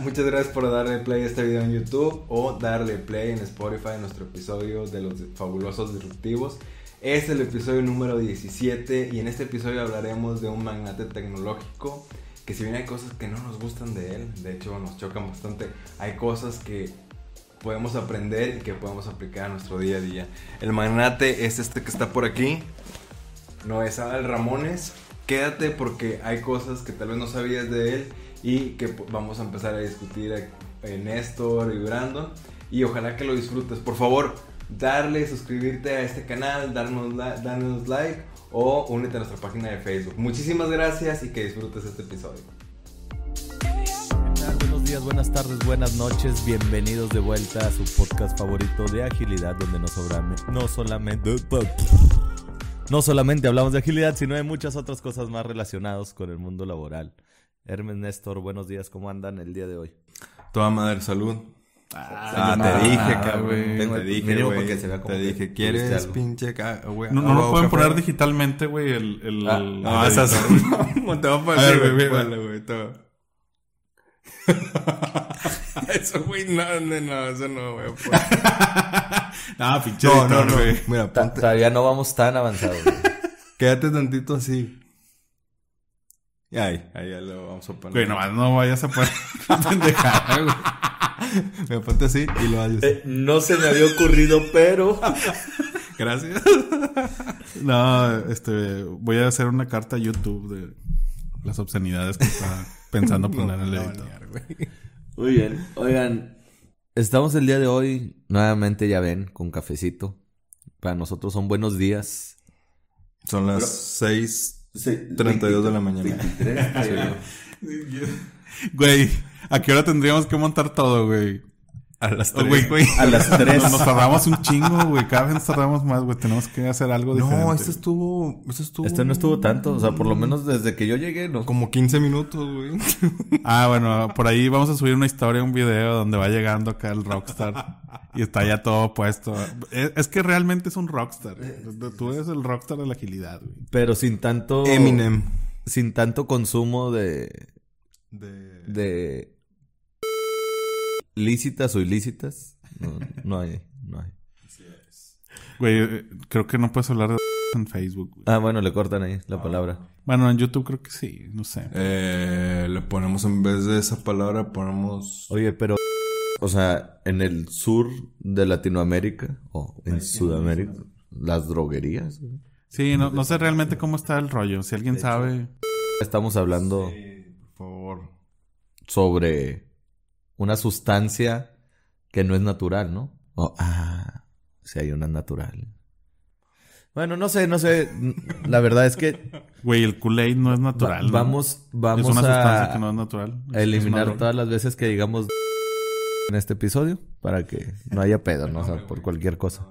Muchas gracias por darle play a este video en YouTube o darle play en Spotify en nuestro episodio de los fabulosos disruptivos. Es el episodio número 17 y en este episodio hablaremos de un magnate tecnológico que si bien hay cosas que no nos gustan de él, de hecho nos chocan bastante, hay cosas que podemos aprender y que podemos aplicar a nuestro día a día. El magnate es este que está por aquí, no es Adal Ramones. Quédate porque hay cosas que tal vez no sabías de él y que vamos a empezar a discutir en Néstor y Brandon. Y ojalá que lo disfrutes. Por favor, darle, suscribirte a este canal, darnos, darnos like o únete a nuestra página de Facebook. Muchísimas gracias y que disfrutes este episodio. Buenos días, buenas tardes, buenas noches. Bienvenidos de vuelta a su podcast favorito de agilidad, donde no, no solamente no solamente hablamos de agilidad, sino de muchas otras cosas más relacionadas con el mundo laboral. Hermes Néstor, buenos días, ¿cómo andan el día de hoy? Toda madre, salud. Ah, te dije, cabrón. Te dije, güey. Te dije, ¿quieres pinche güey? No, no lo pueden poner digitalmente, güey, el... el, ah, no, esas... te va a poner, güey. güey, todo. eso, güey, no, no, no, eso no, güey. no, pinche no, no, no. Mira, ponte... Todavía no vamos tan avanzados, Quédate tantito así. Y ahí, ahí ya lo vamos a poner. Güey, nomás no vayas a poner pendejada, güey. Me ponte así y lo haces. Eh, no se me había ocurrido, pero. Gracias. no, este. Voy a hacer una carta a YouTube de las obscenidades que está pensando poner en el editor. Muy bien. Oigan, estamos el día de hoy, nuevamente ya ven, con cafecito. Para nosotros son buenos días. Son las 6.32 de la mañana. Güey, ¿a qué hora tendríamos que montar todo, güey? A las 3, güey. A las 3. Nos, tardamos un chingo, güey. Cada vez nos tardamos más, güey. Tenemos que hacer algo diferente. No, este estuvo... Este estuvo... Este no estuvo tanto. O sea, por lo menos desde que yo llegué, ¿no? Como 15 minutos, güey. ah, bueno. Por ahí vamos a subir una historia, un video donde va llegando acá el rockstar. y está ya todo puesto. Es, que realmente es un rockstar. Tú eres el rockstar de la agilidad, güey. Pero sin tanto... Eminem. Sin tanto consumo de... De... De lícitas o ilícitas. No, no hay, no hay. Güey, eh, creo que no puedes hablar de en Facebook. Ah, bueno, le cortan ahí la palabra. Bueno, en YouTube creo que sí, no sé. Eh, le ponemos en vez de esa palabra, ponemos... Oye, pero... O sea, en el sur de Latinoamérica o en Sudamérica, las droguerías. Sí, no, no sé realmente cómo está el rollo. Si alguien sabe... Estamos hablando... por favor. Sobre una sustancia que no es natural, ¿no? O, ah, si hay una natural. Bueno, no sé, no sé. La verdad es que. Güey, el Kool-Aid no es natural. vamos, vamos es una sustancia que no es natural. A eliminar todas las veces que digamos en este episodio para que no haya pedo, ¿no? O sea, por cualquier cosa.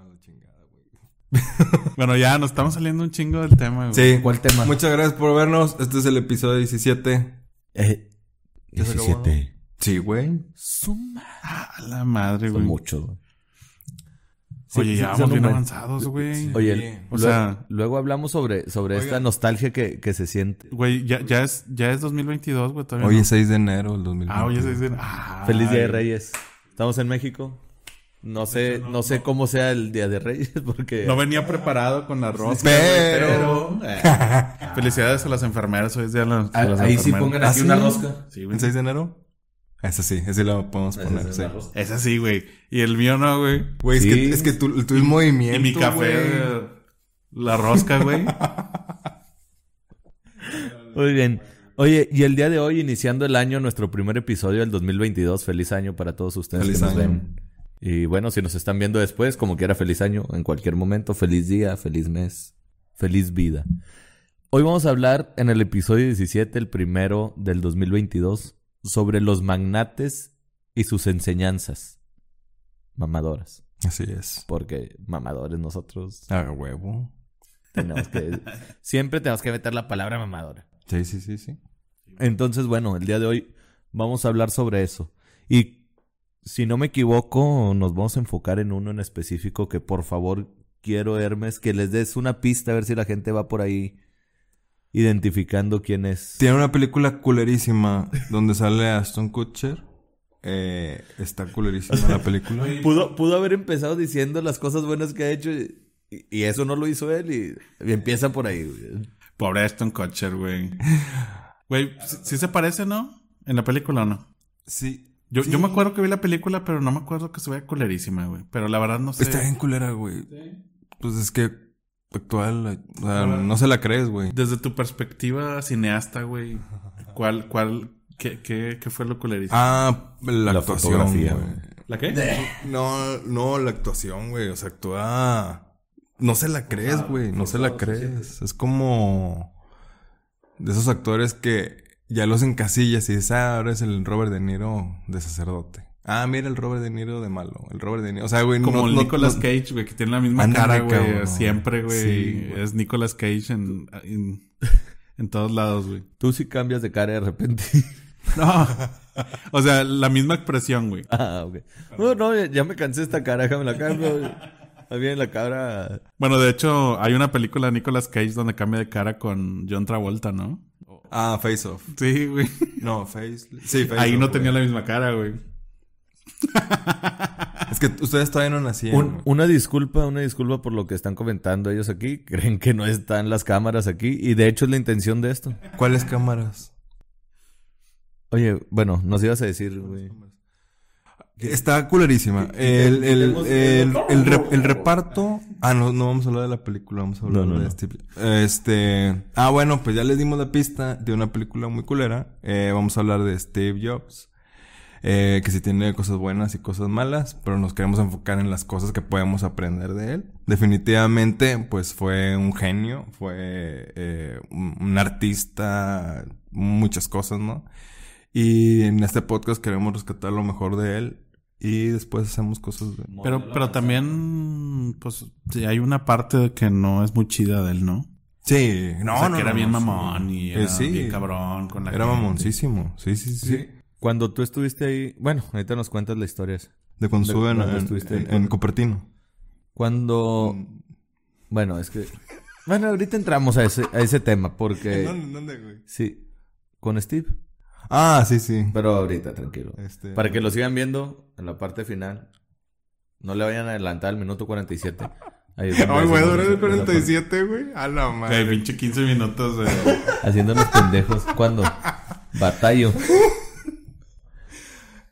bueno, ya nos estamos saliendo un chingo del tema. Güey. Sí, ¿cuál tema? Muchas gracias por vernos. Este es el episodio 17. Eh, 17. Sí, güey. Suma. Ah, la madre, güey. Son muchos, güey. Oye, ya vamos bien avanzados, güey. Oye, o sea, luego hablamos sobre, sobre esta nostalgia que, que se siente. Güey, ya, ya es, ya es 2022, güey. Hoy es 6 de enero del 2022. Ah, hoy es 6 de enero. Ah, Feliz Día de Reyes. Estamos en México. No sé, no, sé cómo sea el Día de Reyes porque... No venía preparado con la rosca. Pero... Felicidades a las enfermeras. Hoy es Día de las, ah, Ahí sí pongan aquí ¿Ah, una rosca. Sí, ¿El 6 de enero? Esa sí, ese lo podemos poner, sí. Esa sí, güey. Y el mío no, güey. Güey, es, que, es que tu, tu movimiento, Y mi café, la rosca, güey. Muy bien. Oye, y el día de hoy, iniciando el año, nuestro primer episodio del 2022. Feliz año para todos ustedes feliz que nos año. ven. Y bueno, si nos están viendo después, como quiera, feliz año en cualquier momento. Feliz día, feliz mes, feliz vida. Hoy vamos a hablar en el episodio 17, el primero del 2022, sobre los magnates y sus enseñanzas mamadoras. Así es. Porque mamadores nosotros. A huevo. Tenemos que, siempre tenemos que meter la palabra mamadora. Sí, sí, sí, sí. Entonces, bueno, el día de hoy vamos a hablar sobre eso. Y si no me equivoco, nos vamos a enfocar en uno en específico que por favor quiero, Hermes, que les des una pista a ver si la gente va por ahí identificando quién es. Tiene una película culerísima donde sale Aston Kutcher. eh, está culerísima la película. Pudo, pudo haber empezado diciendo las cosas buenas que ha hecho y, y eso no lo hizo él y, y empieza por ahí. güey. Pobre Aston Kutcher, güey. Güey, ¿sí, sí se parece, no? ¿En la película o no? Sí. Yo, Sí. yo me acuerdo que vi la película, pero no me acuerdo que se vea culerísima, güey. Pero la verdad no sé. Está bien culera, güey. Pues es que actual, o sea, no se la crees, güey. Desde tu perspectiva cineasta, güey, ¿cuál, cuál, qué, qué, qué fue lo culerísimo? Ah, la, La actuación, fotografía, güey. güey. ¿La qué? No, no, la actuación, güey. O sea, actúa. No se la crees, güey. No se la crees. Es como. De esos actores que ya los encasillas y dices, ah, ahora es el Robert De Niro de sacerdote. Ah, mira el Robert De Niro de malo. El Robert De Niro. O sea, güey, Como no- el Nicolas no- Cage, güey, que tiene la misma cara, güey. Siempre, güey. Sí, es Nicolas Cage en, en, en todos lados, güey. Tú sí cambias de cara de repente. No. o sea, la misma expresión, güey. ah, ok. No, no, ya- me cansé esta cara, déjame la cambio. Bien la cara. Bueno, de hecho, hay una película de Nicolas Cage donde cambia de cara con John Travolta, ¿no? Ah, Face Off. Sí, güey. No, Face. Sí, Face Ahí Off, no güey. tenía la misma cara, güey. Es que ustedes todavía no nacían. Un- una disculpa, una disculpa por lo que están comentando ellos aquí. Creen que no están las cámaras aquí. Y de hecho es la intención de esto. ¿Cuáles cámaras? Oye, bueno, nos ibas a decir, güey. Está culerísima. El, el, el, el, re- el reparto. Ah, no, no vamos a hablar de la película, vamos a hablar No, no, de no. Steve. Este. Ah, bueno, pues ya les dimos la pista de una película muy culera. Eh, vamos a hablar de Steve Jobs. Eh, que sí tiene cosas buenas y cosas malas, pero nos queremos enfocar en las cosas que podemos aprender de él. Definitivamente, pues fue un genio, fue eh, un, un artista, muchas cosas, ¿no? Y en este podcast queremos rescatar lo mejor de él y después hacemos cosas de... Pero, pero también, pues, sí, hay una parte que no es muy chida de él, ¿no? Sí, no, o sea, no, que era no, bien no, mamón y Eh, era sí. bien cabrón con la Era gente. mamoncísimo, sí, sí, sí. Sí. Cuando tú estuviste ahí, bueno, ahorita nos cuentas la historia. esa. De cuando De estuve en, en- en- en Cupertino. Cuando, bueno, es que, bueno, ahorita entramos a ese, a ese tema porque, ¿Dónde, güey? sí, con Steve, Ah, sí, sí. pero ahorita, tranquilo. Este, Para que lo sigan viendo en la parte final, no le vayan a adelantar al minuto 47. Ahí es donde Ay, güey, duró el esa- esa parte. 47, güey. A la madre. pinche 15 minutos de... Haciéndonos pendejos. ¿Cuándo? Batallo.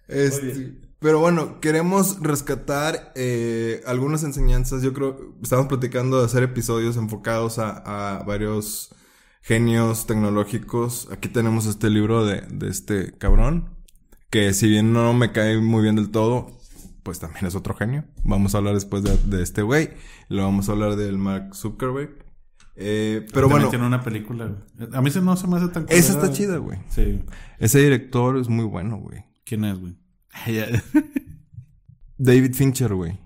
Este, pero bueno, queremos rescatar eh, algunas enseñanzas. Yo creo, estamos platicando de hacer episodios enfocados a, a varios genios tecnológicos. Aquí tenemos este libro de, de este cabrón, que si bien no me cae muy bien del todo, pues también es otro genio. Vamos a hablar después de, de este güey. Lo vamos a hablar del Mark Zuckerberg. Eh, pero bueno, tiene una película. A mí se no se me hace tan esa está chida, güey. Sí. Ese director es muy bueno, güey. ¿Quién es, güey? David Fincher, güey.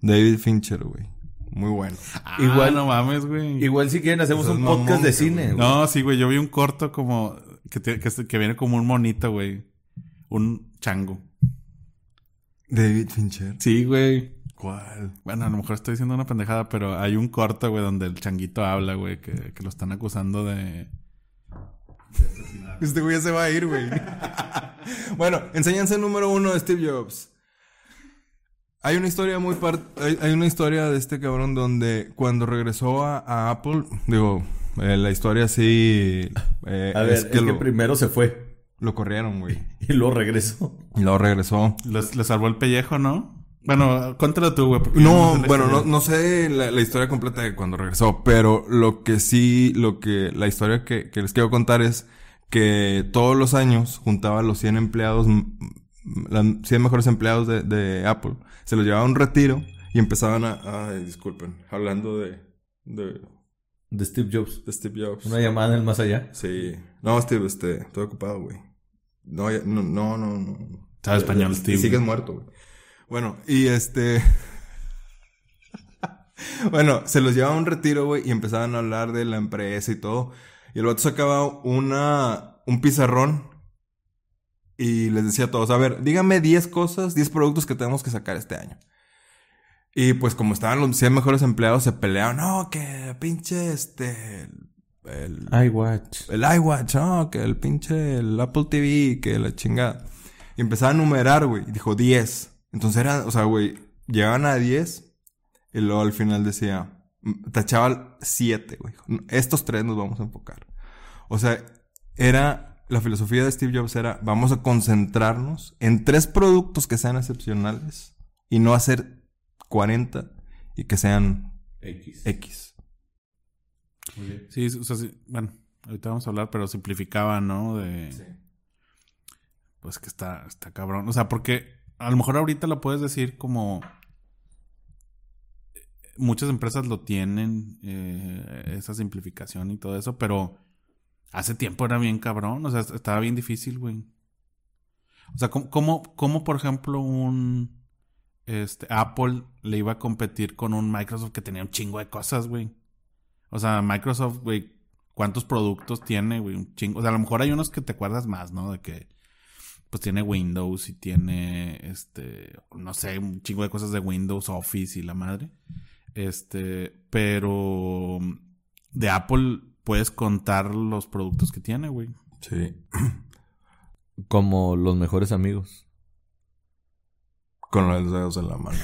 David Fincher, güey. Muy bueno. Igual no mames, güey. Igual si quieren hacemos un podcast mamón, de cine. güey. No, sí, güey. Yo vi un corto como... Que, te- que, que viene como un monito, güey. Un chango. David Fincher. Sí, güey. ¿Cuál? Bueno, a lo mejor estoy diciendo una pendejada, pero hay un corto, güey, donde el changuito habla, güey, que, que lo están acusando de... Este güey ya se va a ir, güey. bueno, enseñanza número uno de Steve Jobs. Hay una historia muy par... hay, hay una historia de este cabrón donde cuando regresó a, a Apple, digo, eh, la historia sí eh, A ver, es es que, que, lo, primero se fue lo corrieron, güey. y luego regresó. Y luego regresó. Les, le salvó el pellejo, ¿no? Bueno, cuéntalo tú, güey. No, sé la bueno, no, no sé la, la historia completa de cuando regresó, pero lo que sí, lo que, la historia que, que les quiero contar es que todos los años juntaba a los 100 empleados, las 100 mejores empleados de, de Apple, se los llevaba a un retiro y empezaban a, ay, disculpen, hablando de, de, De Steve Jobs. de Steve Jobs. Una llamada en el más allá. Sí. No, Steve, este, estoy ocupado, güey. No, ya- no, no, no, no. Sabe español, Y Steve. sigues muerto, güey. Bueno, y este... bueno, se los llevaba a un retiro, güey, y empezaban a hablar de la empresa y todo. Y el vato sacaba una... un pizarrón y les decía a todos, a ver, díganme 10 cosas, 10 productos que tenemos que sacar este año. Y pues como estaban los 100 mejores empleados, se peleaban, no, que pinche este... El, iWatch. el iWatch, no, que el pinche el Apple TV, que la chingada. Y empezaba a numerar, güey. Y dijo 10. Entonces era, o sea, güey, llegaban a 10 y luego al final decía, tachaba 7, güey. Estos tres nos vamos a enfocar. O sea, era, la filosofía de Steve Jobs era, vamos a concentrarnos en tres productos que sean excepcionales y no hacer 40 y que sean X. X. Sí, o sea, sí, bueno, ahorita vamos a hablar, pero simplificaba, ¿no? De... Sí. Pues que está, está cabrón. O sea, porque a lo mejor ahorita lo puedes decir como... Muchas empresas lo tienen, eh, esa simplificación y todo eso, pero hace tiempo era bien cabrón, o sea, estaba bien difícil, güey. O sea, ¿cómo, cómo, cómo, por ejemplo, un este, Apple le iba a competir con un Microsoft que tenía un chingo de cosas, güey? O sea, Microsoft, güey, ¿cuántos productos tiene, güey? Un chingo. O sea, a lo mejor hay unos que te acuerdas más, ¿no? De que, pues tiene Windows y tiene, este, no sé, un chingo de cosas de Windows, Office y la madre. Este, pero de Apple puedes contar los productos que tiene, güey. Sí. Como los mejores amigos. Con los dedos en la mano.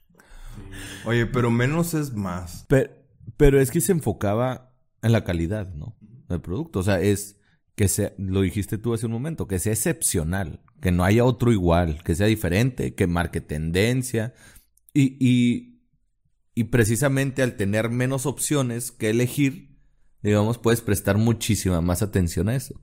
Oye, pero menos es más. Pero, pero es que se enfocaba en la calidad, ¿no? Del producto. O sea, es que sea, lo dijiste tú hace un momento, que sea excepcional, que no haya otro igual, que sea diferente, que marque tendencia. Y, y, y precisamente al tener menos opciones que elegir, digamos, puedes prestar muchísima más atención a eso.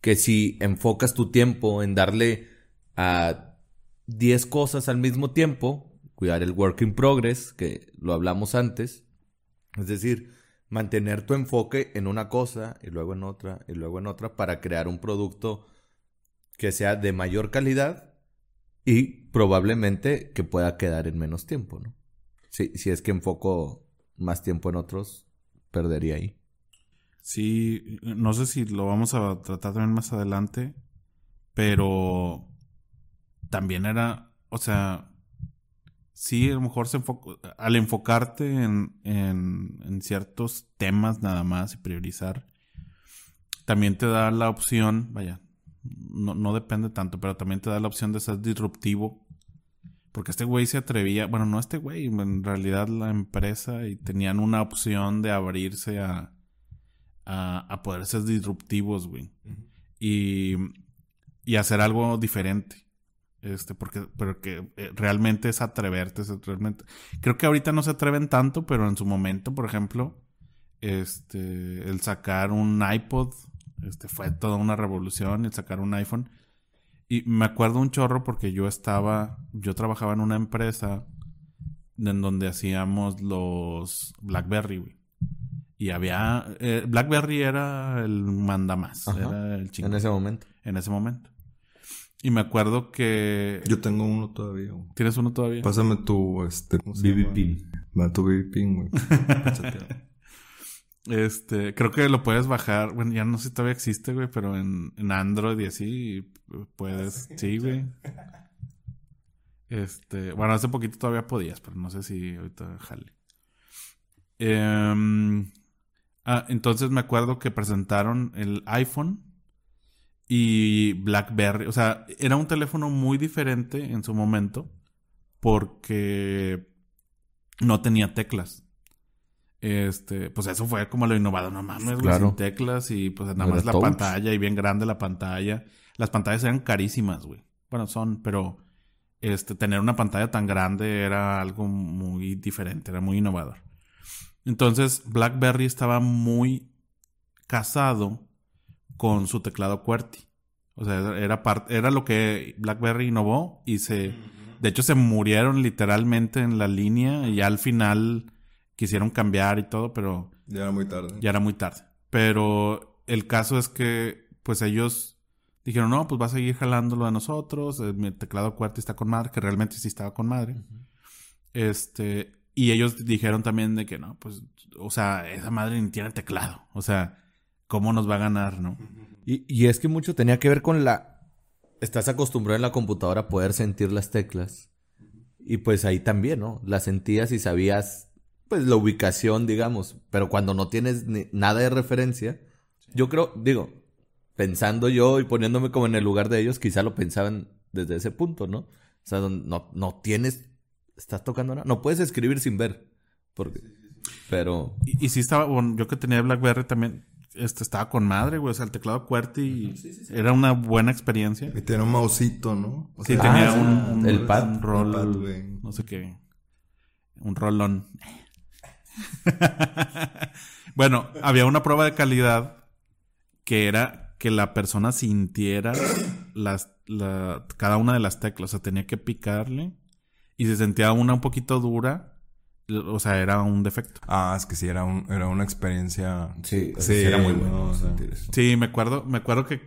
Que si enfocas tu tiempo en darle a 10 cosas al mismo tiempo, cuidar el work in progress, que lo hablamos antes, es decir, mantener tu enfoque en una cosa y luego en otra y luego en otra para crear un producto que sea de mayor calidad y probablemente que pueda quedar en menos tiempo, ¿no? Si, si es que enfoco más tiempo en otros, perdería ahí. Sí, no sé si lo vamos a tratar también más adelante, pero también era, o sea, sí, a lo mejor se enfocó, al enfocarte en, en, en, ciertos temas nada más y priorizar, también te da la opción, vaya, no, no depende tanto, pero también te da la opción de ser disruptivo. Porque este güey se atrevía, bueno, no este güey, en realidad la empresa y tenían una opción de abrirse a, a, a poder ser disruptivos, güey. Uh -huh. y, y hacer algo diferente. Este, porque, pero que eh, realmente es atreverte, es realmente. Creo que ahorita no se atreven tanto, pero en su momento, por ejemplo, este, el sacar un iPod, este, fue toda una revolución, el sacar un iPhone. Y me acuerdo un chorro porque yo estaba, yo trabajaba en una empresa en donde hacíamos los BlackBerry, güey. Y había, eh, BlackBerry era el mandamás, Ajá. era el chingón. En ese momento. En ese momento. Y me acuerdo que. Yo tengo uno todavía, güey. ¿Tienes uno todavía? Pásame tu, este, ¿cómo se BB? Pin. Va, tu BB Pin, güey. este, creo que lo puedes bajar. Bueno, ya no sé si todavía existe, güey, pero en, en Android y así puedes. Sí, güey. Este, bueno, hace poquito todavía podías, pero no sé si ahorita jale. Eh, ah, entonces me acuerdo que presentaron el iPhone y BlackBerry. O sea, era un teléfono muy diferente en su momento porque no tenía teclas. Este, pues eso fue como lo innovado, no mames, güey, sin teclas y pues nada más la touch. pantalla y bien grande la pantalla. Las pantallas eran carísimas, güey. Bueno, son, pero este tener una pantalla tan grande era algo muy diferente, era muy innovador. Entonces, BlackBerry estaba muy casado con su teclado QWERTY. O sea, era era lo que BlackBerry innovó y se, de hecho, se murieron literalmente en la línea y ya al final quisieron cambiar y todo, pero Ya era muy tarde. ya era muy tarde. Pero el caso es que, pues ellos dijeron, no, pues va a seguir jalándolo a nosotros. eh, Mi teclado QWERTY está con madre, que realmente sí estaba con madre. Este, y ellos dijeron también de que no, pues, o sea, esa madre ni tiene teclado. O sea, ¿cómo nos va a ganar, no? Y, y es que mucho tenía que ver con la... Estás acostumbrado en la computadora a poder sentir las teclas. Y pues ahí también, ¿no? Las sentías y sabías, pues, la ubicación, digamos. Pero cuando no tienes ni- nada de referencia, yo creo, digo, pensando yo y poniéndome como en el lugar de ellos, quizá lo pensaban desde ese punto, ¿no? O sea, no, no tienes, estás tocando nada, no puedes escribir sin ver. Porque, pero... Y, y sí estaba, bueno, yo que tenía BlackBerry también, este, estaba con madre, güey. O sea, el teclado QWERTY era una buena experiencia. Y tenía un mausito, ¿no? sí, tenía un, el pad. un rol, no sé qué. Un rolón. bueno, había una prueba de calidad que era que la persona sintiera las, la, cada una de las teclas. O sea, tenía que picarle. Y se sentía una un poquito dura, o sea, era un defecto. Ah, es que sí, era, un, era una experiencia. Sí, sí era muy bueno. sí, me acuerdo, me acuerdo que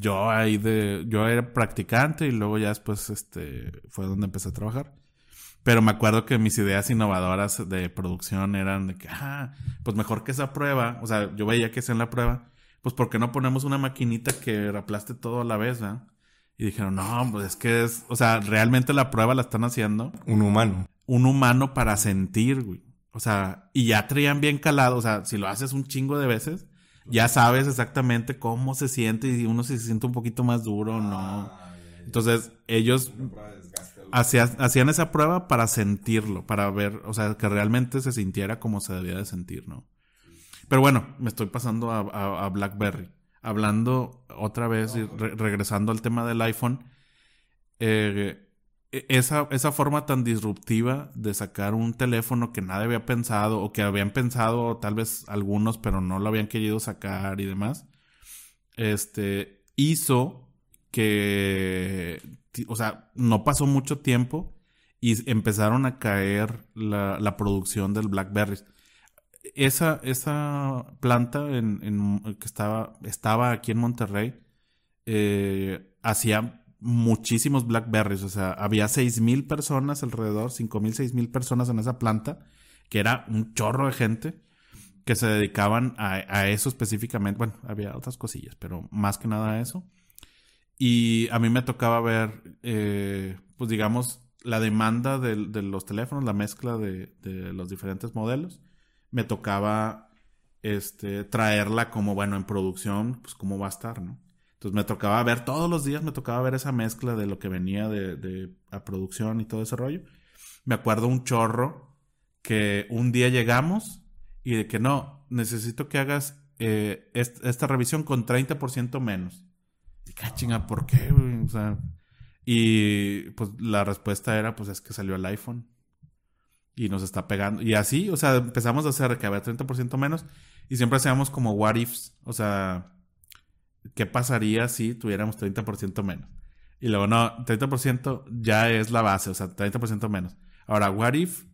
yo ahí de. Yo era practicante y luego ya después este fue donde empecé a trabajar. Pero me acuerdo que mis ideas innovadoras de producción eran de que, ah, pues mejor que esa prueba. O sea, yo veía que en la prueba. Pues, ¿por qué no ponemos una maquinita que aplaste todo a la vez, ¿verdad? Y dijeron, no, pues es que es. O sea, realmente la prueba la están haciendo. Un humano un humano para sentir, güey. O sea, y ya traían bien calado, o sea, si lo haces un chingo de veces, ya sabes exactamente cómo se siente y uno si se siente un poquito más duro o no. Entonces, ellos hacían, esa prueba para sentirlo, para ver, o sea, que realmente se sintiera como se debía de sentir, ¿no? Pero bueno, me estoy pasando a, BlackBerry. Hablando otra vez y regresando al tema del iPhone, eh, e, esa, esa forma tan disruptiva de sacar un teléfono que nadie había pensado o que habían pensado tal vez algunos pero no lo habían querido sacar y demás, este, hizo que, o sea, no pasó mucho tiempo y empezaron a caer la, la producción del BlackBerry. Esa, esa planta en, que estaba, estaba aquí en Monterrey eh, hacía muchísimos Blackberries. O sea, había seis mil personas alrededor, cinco mil, seis mil personas en esa planta, que era un chorro de gente que se dedicaban a, eso específicamente. Bueno, había otras cosillas, pero más que nada a eso. Y a mí me tocaba ver, eh, pues digamos, la demanda de, los teléfonos, la mezcla de, de, los diferentes modelos. Me tocaba este, traerla como, bueno, en producción, pues cómo va a estar, ¿no? Entonces me tocaba ver, todos los días me tocaba ver esa mezcla de lo que venía de, de a producción y todo ese rollo. Me acuerdo un chorro que un día llegamos y de que no, necesito que hagas eh, esta revisión con 30% menos. Ah, ¿por qué? O sea, y pues la respuesta era, pues es que salió el iPhone. Y nos está pegando. Y así, o sea, empezamos a hacer que había 30% menos. Y siempre hacíamos como what ifs. O sea, ¿qué pasaría si tuviéramos 30% menos? Y luego, no, 30% ya es la base, o sea, 30% menos. Ahora, what if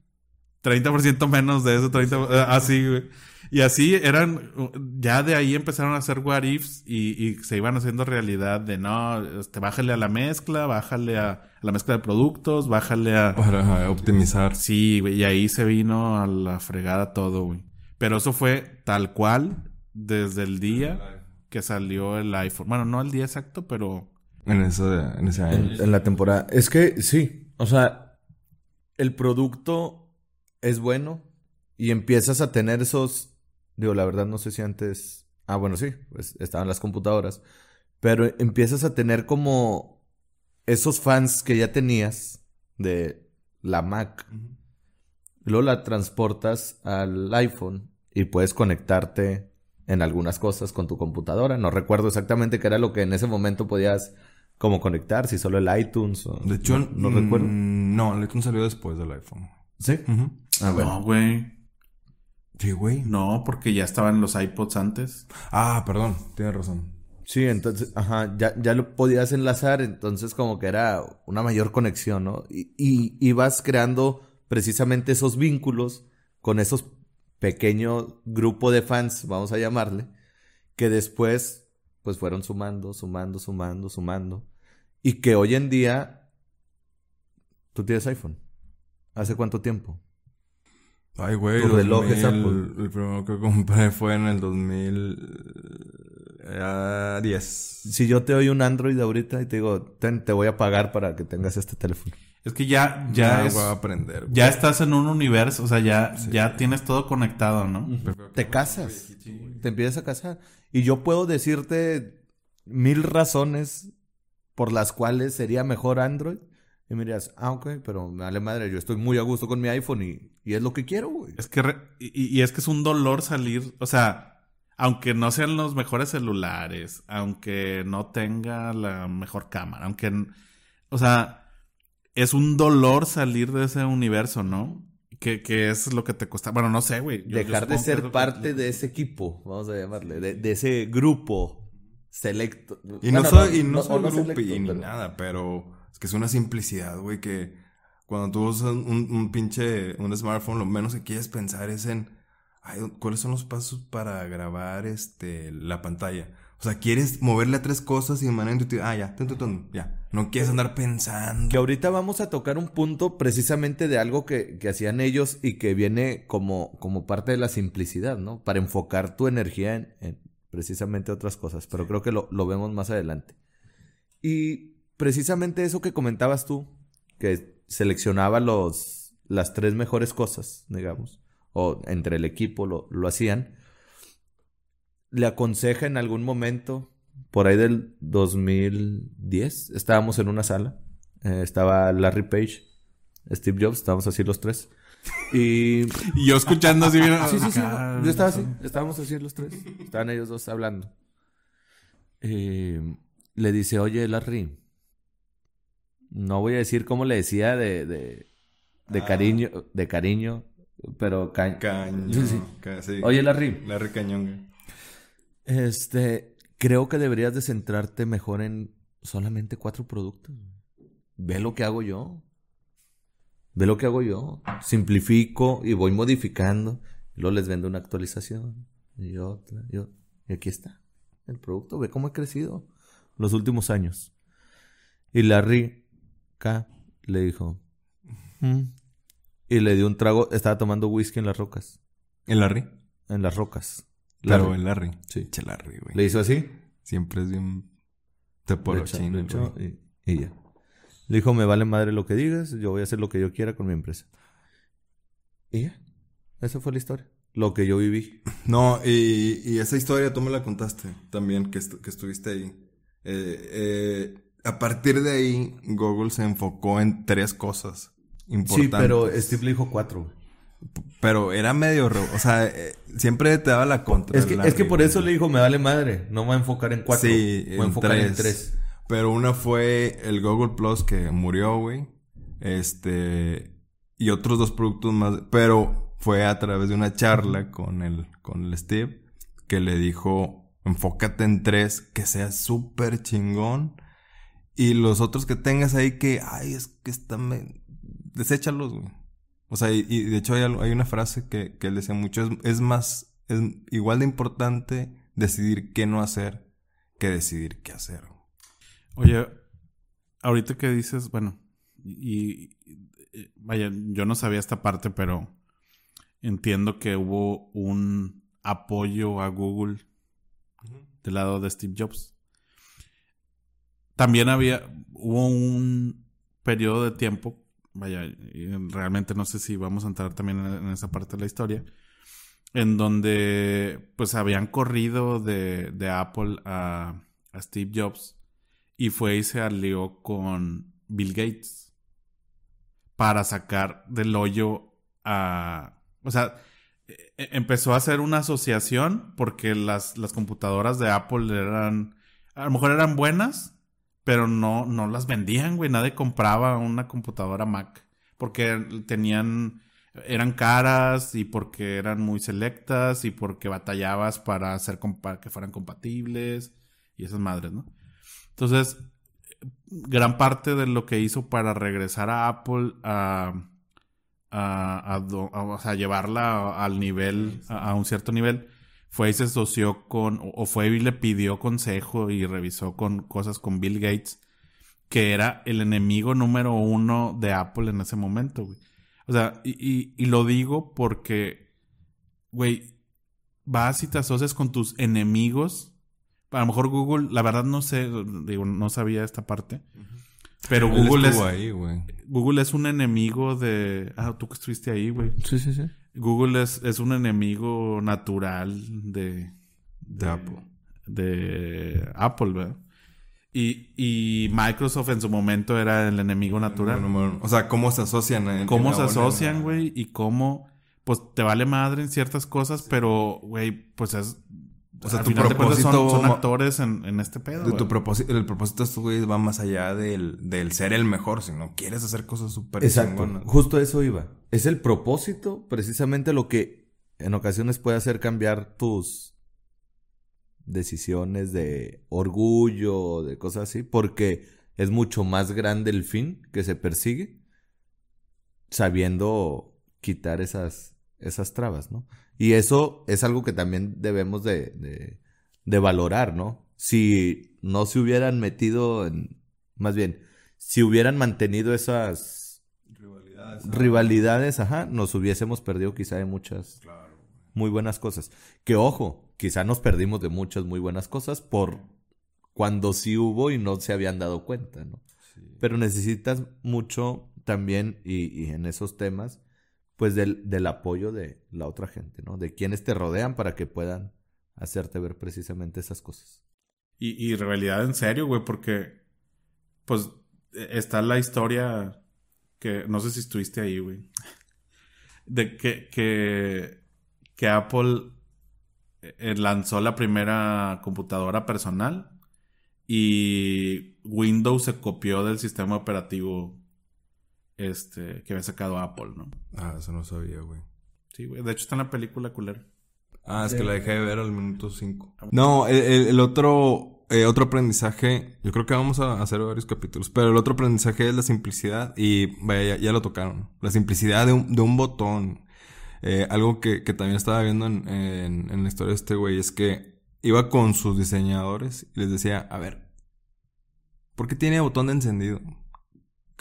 30% menos de eso, 30%, eh, así, güey. Y así eran, ya de ahí empezaron a hacer what ifs y, se iban haciendo realidad de no, este, bájale a la mezcla, bájale a, la mezcla de productos, bájale a... Para optimizar. Sí, güey, y ahí se vino a la fregada todo, güey. Pero eso fue tal cual desde el día que salió el iPhone. Bueno, no el día exacto, pero... En, eso en ese año. En, la temporada. Es que sí, o sea, el producto es bueno y empiezas a tener esos... Digo, la verdad no sé si antes... Ah, bueno, sí, pues estaban las computadoras. Pero empiezas a tener como esos fans que ya tenías de la Mac. Luego la transportas al iPhone y puedes conectarte en algunas cosas con tu computadora. No recuerdo exactamente qué era lo que en ese momento podías como conectar, si solo el iTunes o... De hecho, no, recuerdo. Mm, no, el iTunes salió después del iPhone. ¿Sí? Ah, no, güey. Sí, güey. No, porque ya estaban los iPods antes. Ah, perdón, tienes razón. Sí, entonces, ajá, ya, ya lo podías enlazar, entonces como que era una mayor conexión, ¿no? Y, y ibas creando precisamente esos vínculos con esos pequeño grupo de fans, vamos a llamarle, que después pues fueron sumando, sumando, sumando, sumando. Y que hoy en día tú tienes iPhone. ¿Hace cuánto tiempo? Ay, güey. el reloj es Apple. El primero que compré fue en el 2010. Si yo te doy un Android ahorita y te digo, te voy a pagar para que tengas este teléfono. Es que ya, ya, es, a aprender. Ya estás en un universo, o sea, ya, ya tienes todo conectado, ¿no? Te casas. Te empiezas a casar. Y yo puedo decirte mil razones por las cuales sería mejor Android. Y me dirías, ah, ok, pero me vale madre, yo estoy muy a gusto con mi iPhone y, y es lo que quiero, güey. Es que, re- y, y es que es un dolor salir, o sea, aunque no sean los mejores celulares, aunque no tenga la mejor cámara, aunque, o sea, es un dolor salir de ese universo, ¿no? Que, que es lo que te cuesta, bueno, no sé, güey. Yo Dejar de ser que- parte de ese equipo, vamos a llamarle, de, de ese grupo selecto. Y no Bueno, soy, y no soy no selecto, ni pero- nada, pero que es una simplicidad, güey, que cuando tú usas un, un pinche, un smartphone, lo menos que quieres pensar es en, ay, ¿cuáles son los pasos para grabar, este, la pantalla? O sea, quieres moverle a tres cosas y de manera intuitiva, ah, ya, ya. No quieres andar pensando. Que ahorita vamos a tocar un punto precisamente de algo que, que hacían ellos y que viene como, como parte de la simplicidad, ¿no? Para enfocar tu energía en, en precisamente otras cosas, pero creo que lo, lo vemos más adelante. Y precisamente eso que comentabas tú, que seleccionaba los, las tres mejores cosas, digamos, o entre el equipo lo, lo hacían, le aconseja en algún momento, por ahí del 2010, estábamos en una sala, eh, estaba Larry Page, Steve Jobs, estábamos así los tres. Y Y yo escuchando así, bien, Sí, sí, sí. Yo estaba así. Estábamos así los tres. Estaban ellos dos hablando. Eh, le dice, oye, Larry. No voy a decir cómo le decía de, de, de Ah. cariño, de cariño, pero ca- Cañón. Sí, sí. ca- sí. Oye, Larry. Larry Cañón. Este, creo que deberías de centrarte mejor en solamente cuatro productos. Ve lo que hago yo. Ve lo que hago yo. Simplifico y voy modificando. Luego les vendo una actualización. Y otra, y otra. Y aquí está. El producto. Ve cómo he crecido los últimos años. Y Larry Le dijo. "Mm". Y le dio un trago. Estaba tomando whisky en las rocas. ¿El Larry? En las rocas. Pero Larry. el Larry. Sí. Che, Larry, güey. Le hizo así. Siempre es bien... Te polo chino, y, y ya. Le dijo, me vale madre lo que digas, yo voy a hacer lo que yo quiera con mi empresa. Y ya. Esa fue la historia. Lo que yo viví. No, y, y esa historia tú me la contaste también, que, estu- que estuviste ahí. Eh, eh, a partir de ahí, Google se enfocó en tres cosas importantes. Sí, pero Steve le dijo cuatro. Pero era medio... O sea, eh, siempre te daba la contra. Es que, es que por eso le dijo, me vale madre. No me voy a enfocar en cuatro. Sí, voy a enfocar en tres. Pero una fue el Google Plus que murió, güey. Este. Y otros dos productos más. Pero fue a través de una charla con el, con el Steve. Que le dijo: enfócate en tres, que sea súper chingón. Y los otros que tengas ahí que, ay, es que están. me- Deséchalos, güey. O sea, y, y de hecho hay, hay una frase que, que él decía mucho: es, es más, es igual de importante decidir qué no hacer que decidir qué hacer. Oye, ahorita que dices, bueno, y, y- vaya, yo no sabía esta parte, pero entiendo que hubo un apoyo a Google del lado de Steve Jobs. También había, hubo un periodo de tiempo, vaya, realmente no sé si vamos a entrar también en, esa parte de la historia, en donde pues habían corrido de, de Apple a, a Steve Jobs y fue y se alió con Bill Gates para sacar del hoyo a... O sea, e- empezó a hacer una asociación porque las, las computadoras de Apple eran... A lo mejor eran buenas, pero no, no las vendían, güey. Nadie compraba una computadora Mac porque tenían... Eran caras y porque eran muy selectas y porque batallabas para hacer que fueran compatibles y esas madres, ¿no? Entonces, gran parte de lo que hizo para regresar a Apple a, a, a llevarla al nivel, a un cierto nivel, fue y se asoció con, o- fue y le pidió consejo y revisó con cosas con Bill Gates, que era el enemigo número uno de Apple en ese momento, güey. O sea, y, y- y lo digo porque, güey, vas y te asocias con tus enemigos. A lo mejor Google, la verdad no sé, digo, no sabía esta parte. Pero Google es, estuvo ahí, güey. Google es un enemigo de... Ah, tú que estuviste ahí, güey. Sí, sí, sí. Google es, es un enemigo natural de... De Apple. de Apple, ¿verdad? Y, y Microsoft en su momento era el enemigo natural. O sea, ¿cómo se asocian? en- ¿Cómo en se asocian, güey? Y cómo, pues te vale madre en ciertas cosas, pero, güey, pues es. O sea, al tu son, propósito- son actores en, en este pedo. De tu propósito, el propósito de estos güeyes va más allá del, del ser el mejor, sino quieres hacer cosas súper Exacto. chingonas. Justo eso iba. Es el propósito, precisamente lo que en ocasiones puede hacer cambiar tus decisiones de orgullo, de cosas así, porque es mucho más grande el fin que se persigue, sabiendo quitar esas, esas trabas, ¿no? Y eso es algo que también debemos de, de, de valorar, ¿no? Si no se hubieran metido en, más bien, si hubieran mantenido esas Rivalidades. rivalidades, ajá, nos hubiésemos perdido quizá de muchas muy buenas cosas. Que ojo, quizá nos perdimos de muchas muy buenas cosas por cuando sí hubo y no se habían dado cuenta, ¿no? Pero necesitas mucho también, y, y en esos temas, pues del, del apoyo de la otra gente, ¿no? De quienes te rodean para que puedan hacerte ver precisamente esas cosas. Y, y rivalidad en serio, güey, porque, pues, eh, está la historia que, no sé si estuviste ahí, güey, de que, que, que Apple eh, lanzó la primera computadora personal y Windows se copió del sistema operativo este que había sacado Apple, ¿no? Ah, eso no sabía, güey. Sí, güey. De hecho está en la película culera. Ah, es que la dejé de ver al minuto 5. No, el, el- el otro, eh, otro aprendizaje, yo creo que vamos a hacer varios capítulos, pero el otro aprendizaje es la simplicidad y vaya, ya, ya lo tocaron. La simplicidad de un, de un botón. Eh, algo que, que también estaba viendo en, en- en la historia de este güey es que iba con sus diseñadores y les decía, a ver, ¿por qué tiene botón de encendido?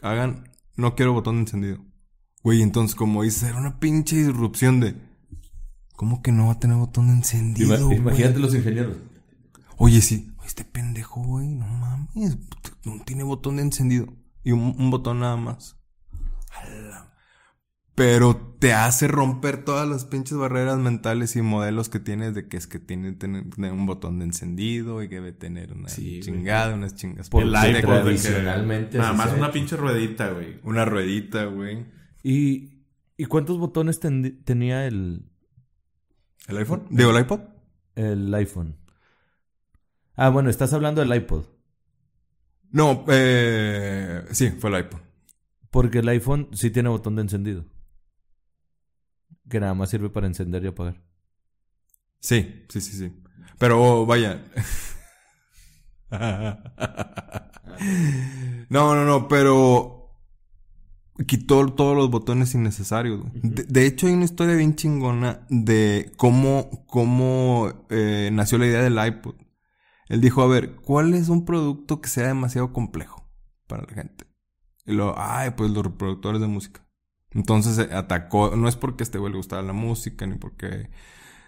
Hagan, no quiero botón encendido. Güey, entonces como dice, era una pinche disrupción de... ¿Cómo que no va a tener botón encendido? Ima- güey? imagínate los ingenieros. Oye, sí. Este pendejo, güey, no mames. No tiene botón de encendido. Y un, un botón nada más. Ala. Pero te hace romper todas las pinches barreras mentales y modelos que tienes de que es que tiene tener, un botón de encendido y que debe tener una Sí, güey. chingada, unas chingas. Por que- tradicionalmente Nada más una pinche ruedita, güey. Una ruedita, güey. ¿Y, ¿y cuántos botones ten- tenía el, ¿El iPhone? Digo, el iPod. el iPhone? Ah, bueno, estás hablando del iPod. No, eh, sí, fue el iPod. Porque el iPhone sí tiene botón de encendido. Que nada más sirve para encender y apagar. Sí, sí, sí, sí. Pero vaya. no, no, no, pero quitó todos los botones innecesarios. de hecho, hay una historia bien chingona de cómo, cómo eh, nació la idea del iPod. Él dijo, a ver, ¿cuál es un producto que sea demasiado complejo para la gente? Y luego, ay, pues los reproductores de música. Entonces eh, atacó, no es porque a este güey le gustaba la música, ni porque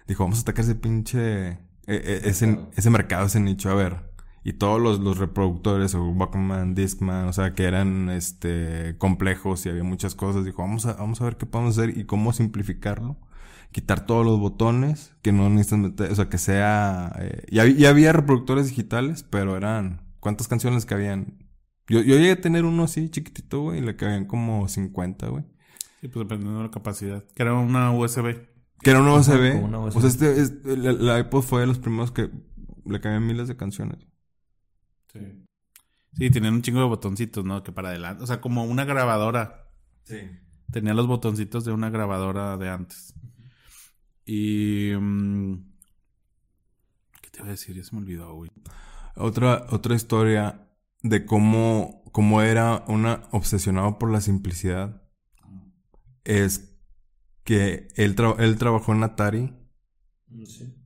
dijo, vamos a atacar ese pinche, eh, eh, ese, ese mercado, ese nicho, a ver. Y todos los, los reproductores, o Walkman, Discman, o sea, que eran este complejos y había muchas cosas, dijo, vamos a, vamos a ver qué podemos hacer y cómo simplificarlo. Quitar todos los botones, que no necesitan meter, o sea, que sea... eh, ya, ya había reproductores digitales, pero eran... ¿Cuántas canciones que habían? Yo, yo llegué a tener uno así chiquitito, güey, y le cabían como 50, güey. Sí, pues dependiendo de la capacidad. Que era una USB. Que era un USB. una USB. O sea, este, es- el, el iPod fue de los primeros que le cabían miles de canciones. Sí. Sí, tenían un chingo de botoncitos, ¿no? Que para adelante. O sea, como una grabadora. Sí. Tenía los botoncitos de una grabadora de antes. Y. mm, ¿Qué te iba a decir? Ya se me olvidó, güey. Otra, otra historia de cómo, cómo era una obsesionado por la simplicidad es que él, tra- él trabajó en Atari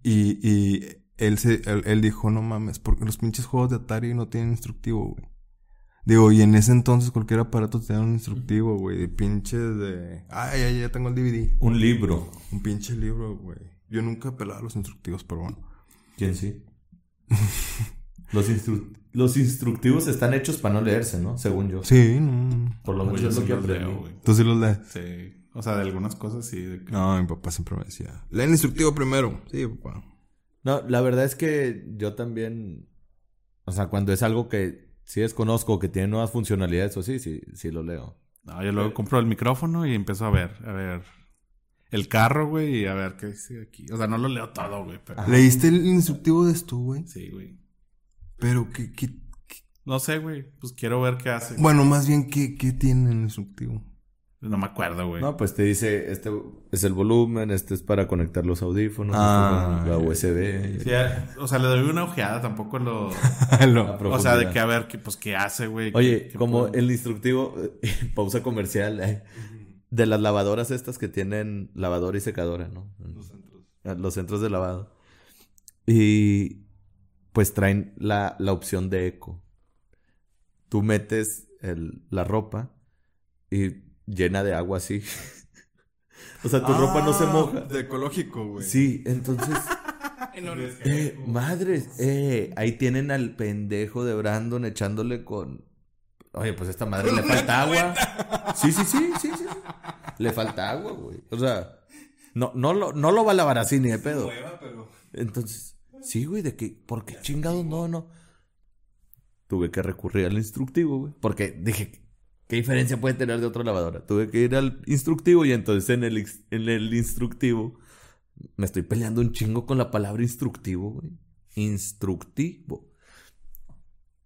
y, y él, se, él, él dijo, no mames, porque los pinches juegos de Atari no tienen instructivo, güey. Digo, y en ese entonces cualquier aparato tenía un instructivo, güey, de pinches de... Ay, ya, ya tengo el DVD. Un libro. Un pinche libro, güey. Yo nunca pelaba los instructivos, pero bueno. ¿Quién sí? los, instru- los instructivos están hechos para no leerse, ¿no? Según yo. Sí, no. Por lo menos es yo lo que aprendí. leo, güey. Tú sí los lees. Sí. O sea, de algunas cosas sí. de que- No, mi papá siempre me decía, lee el instructivo primero. Sí, papá. No, la verdad es que yo también, o sea, cuando es algo que sí desconozco, que tiene nuevas funcionalidades, o sí, sí, sí lo leo. No, yo luego compro el micrófono y empiezo a ver, a ver. El carro, güey, y a ver qué dice aquí. O sea, no lo leo todo, güey, pero... ¿Leíste el instructivo de esto, güey? Sí, güey. Pero, ¿qué, qué, No sé, güey. Pues quiero ver qué hace. Bueno, más bien, ¿qué, qué tiene el instructivo? No me acuerdo, güey. No, pues te dice, este es el volumen, este es para conectar los audífonos, Ah, este es la USB. Sí, o sea, le doy una ojeada, tampoco lo... Lo- A o sea, de que a ver, qué, pues, qué hace, güey. Oye, qué- qué como el instructivo, pausa comercial, eh, de las lavadoras estas que tienen lavadora y secadora, ¿no? Ah, Los centros de lavado. Y pues traen la, la opción de eco. Tú metes el- la ropa y llena de agua así. o sea, tu ropa no se Ah, moja. De ecológico, güey. Sí, entonces... Eh, madres, eh, ahí tienen al pendejo de Brandon echándole con. Oye, pues a esta madre le falta agua. Sí, sí, sí, sí, sí. Le falta agua, güey. O sea, no, no, lo, no lo va a lavar así ni de pedo. Entonces, sí, güey, de que, ¿por qué chingados no, no? Tuve que recurrir al instructivo, güey. Porque dije, ¿qué diferencia puede tener de otra lavadora? Tuve que ir al instructivo y entonces en el, en el instructivo me estoy peleando un chingo con la palabra instructivo, güey. Instructivo.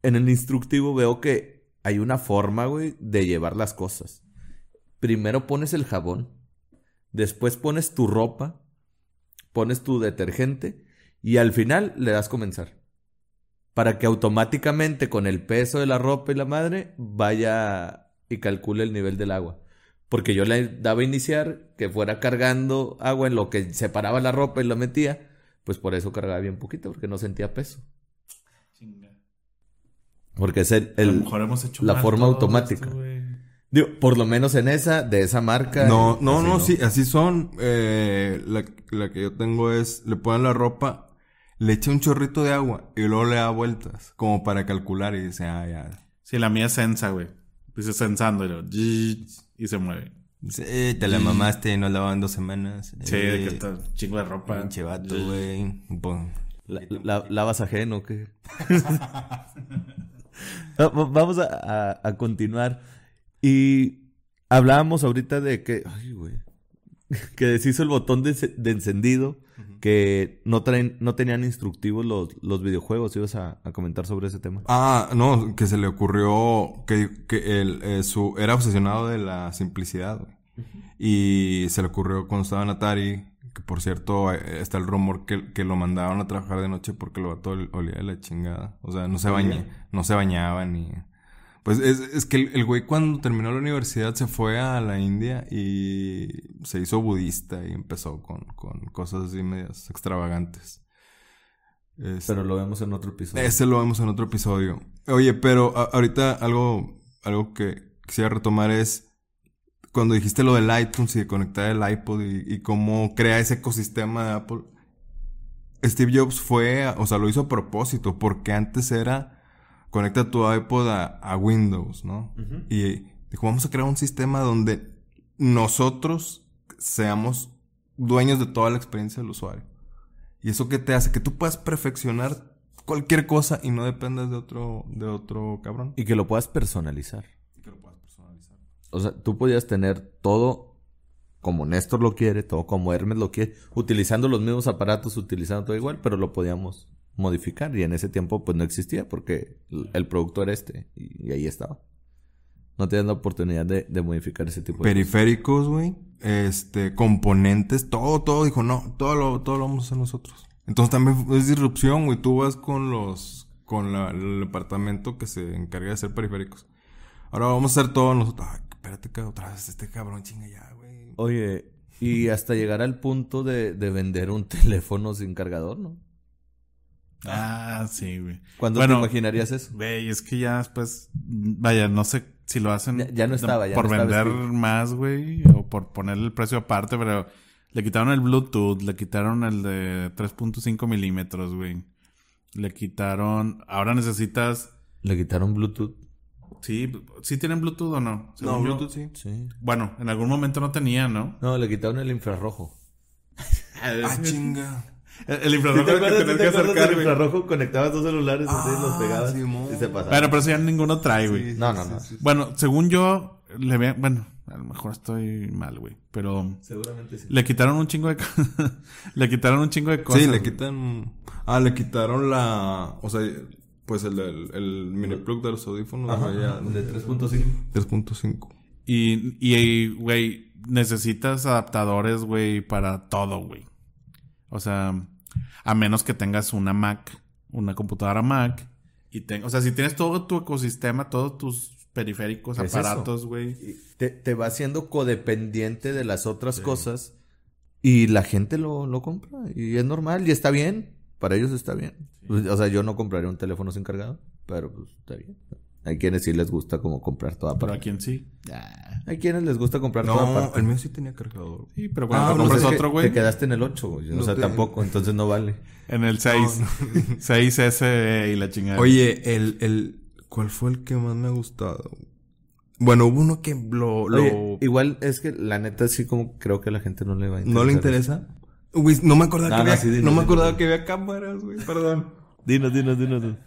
En el instructivo veo que hay una forma, güey, de llevar las cosas. Primero pones el jabón, después pones tu ropa, pones tu detergente y al final le das comenzar. Para que automáticamente con el peso de la ropa y la madre vaya y calcule el nivel del agua. Porque yo le daba a iniciar que fuera cargando agua en lo que separaba la ropa y la metía. Pues por eso cargaba bien poquito, porque no sentía peso. Chinga. Porque es el, a lo el- mejor hemos hecho la forma automática. esto, güey. digo, por lo menos en esa, de esa marca. No, no, no, sí, así son. Eh, la, la que yo tengo es, le ponen la ropa, le echa un chorrito de agua y luego le da vueltas, como para calcular y dice, ah, ya. Sí, la mía es sensa, güey. Dice sensando y, luego, y se mueve. Eh, te la mamaste, no lavaban dos semanas. Sí, Eh, de que está un chingo de ropa. Pinche vato, güey. La, la- lavas ajeno, ¿o ¿qué? Va- va- Vamos a, a- a continuar. Y hablábamos ahorita de que. Ay, güey. Que deshizo el botón de, de encendido. Que no traen, no tenían instructivos los, los videojuegos. ¿Ibas a, a comentar sobre ese tema? Ah, no, que se le ocurrió que, que él eh, su, era obsesionado de la simplicidad, güey. Y se le ocurrió cuando estaba en Atari, que por cierto, eh, está el rumor que, que lo mandaban a trabajar de noche porque lo vato ol- olía de la chingada. O sea, no se baña, no se bañaba ni... Pues es, es que el, el güey cuando terminó la universidad se fue a la India y se hizo budista y empezó con, con cosas así medias extravagantes. Pero lo vemos en otro episodio. ese lo vemos en otro episodio. Oye, pero a- ahorita algo, algo que quisiera retomar es cuando dijiste lo del iTunes y de conectar el iPod y, y cómo crea ese ecosistema de Apple. Steve Jobs fue, o sea, lo hizo a propósito, porque antes era conecta tu iPod a, a Windows, ¿no? Y dijo, vamos a crear un sistema donde nosotros seamos dueños de toda la experiencia del usuario. ¿Y eso qué te hace? Que tú puedas perfeccionar cualquier cosa y no dependas de otro, de otro cabrón. Y que lo puedas personalizar. Y que lo puedas personalizar. O sea, tú podías tener todo como Néstor lo quiere, todo como Hermes lo quiere, utilizando los mismos aparatos, utilizando todo igual, pero lo podíamos modificar. Y en ese tiempo, pues no existía porque el producto era este y, ahí estaba. No tenías la oportunidad de, de modificar ese tipo de Periféricos, güey. Este, componentes, todo, todo. Dijo, no, todo lo, todo lo vamos a hacer nosotros. Entonces también es disrupción, güey. Tú vas con los, con la- el departamento que se encarga de hacer periféricos. Ahora vamos a hacer todo nosotros. Ay, espérate que otra vez este cabrón chinga ya, güey. Oye, y hasta llegar al punto de, de vender un teléfono sin cargador, ¿no? Ah, sí, güey. ¿Cuándo Bueno, te imaginarías eso? Güey, es que ya después, vaya, no sé si lo hacen Ya- ya no estaba, ya por no estaba vender escrito. más, güey, o por ponerle el precio aparte, pero le quitaron el Bluetooth, le quitaron el de 3.5 milímetros, güey. Le quitaron, ahora necesitas, Le quitaron Bluetooth. sí, sí tienen Bluetooth o no? No, Bluetooth sí. Sí. Bueno, en algún momento no tenía, ¿no? No, le quitaron el infrarrojo. Ah, chinga. El, infrarrojo que tenías que acercar, del infrarrojo? Conectabas dos celulares así, Ah, los pegabas Simón. y se pasaba. Bueno, pero eso ya ninguno trae, güey. Sí, No, sí, no, sí, no. sí, sí. Bueno, según yo, le ve... Bueno, a lo mejor estoy mal, güey. Pero Seguramente sí. le quitaron un chingo de... le quitaron un chingo de cosas. Sí, le quitan. Ah, le quitaron la. O sea, pues el, el, el mini plug de los audífonos. Ajá, ya- de 3.5. 3.5. Y, y, güey, necesitas adaptadores, güey, para todo, güey. O sea, a menos que tengas una Mac, una computadora Mac. Y ten- o sea, si tienes todo tu ecosistema, todos tus periféricos, Es aparatos, güey. Te, te va haciendo codependiente de las otras cosas y la gente lo, lo compra y es normal y está bien. Para ellos está bien. O sea, yo no compraría un teléfono sin cargado, pero pues está bien. Hay quienes sí les gusta como comprar toda Pero para a quien sí. Hay quienes les gusta comprar toda No, parte. el mío sí tenía cargador. Sí, pero cuando Ah, te no, compras otro, güey, Te quedaste en el 8, güey. O No sea, te- tampoco, entonces no vale. en el 6. 6S y la chingada. Oye, el, el. ¿Cuál fue el que más me ha gustado? Bueno, hubo uno que lo. lo- Oye, igual es que la neta sí como creo que a la gente no le va a interesar. ¿No le interesa? Güey, no me acordaba, No, que, no, había, sí, no me acordaba que había cámaras, güey. Perdón. Dinos, dinos, dinos. dinos.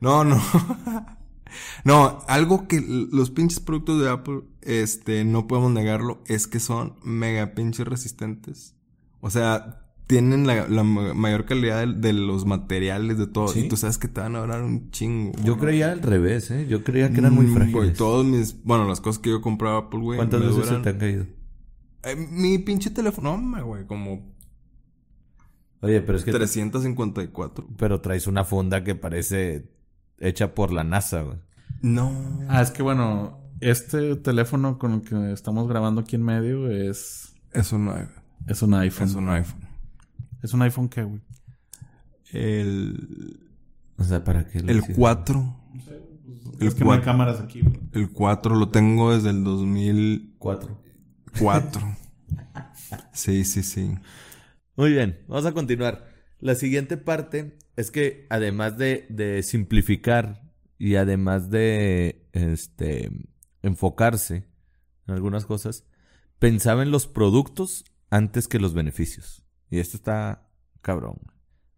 No, no. no, algo que los pinches productos de Apple, este, no podemos negarlo, es que son mega pinches resistentes. O sea, tienen la, la ma- mayor calidad de, de los materiales, de todo. Sí. Y tú sabes que te van a durar un chingo. Yo creía al revés, ¿eh? Yo creía que eran muy Mm, frágiles. todos mis, bueno, las cosas que yo compraba Apple, güey. ¿Cuántas veces se duran- te han caído? Eh, mi pinche teléfono, no, güey, como Oye, pero es que... 354. Pero traes una funda que parece hecha por la NASA, güey. No. Ah, es que bueno, este teléfono con el que estamos grabando aquí en medio es, Es un iPhone. es un iPhone. Es un iPhone. ¿Es un iPhone qué, güey? El, O sea, ¿para qué? lo el hiciste? 4. El es que no hay 4. cámaras aquí, güey. El 4 lo tengo desde el 2004. Cuatro. sí, sí, sí. Muy bien, vamos a continuar. La siguiente parte es que además de, de simplificar y además de este enfocarse en algunas cosas, pensaba en los productos antes que los beneficios. Y esto está cabrón.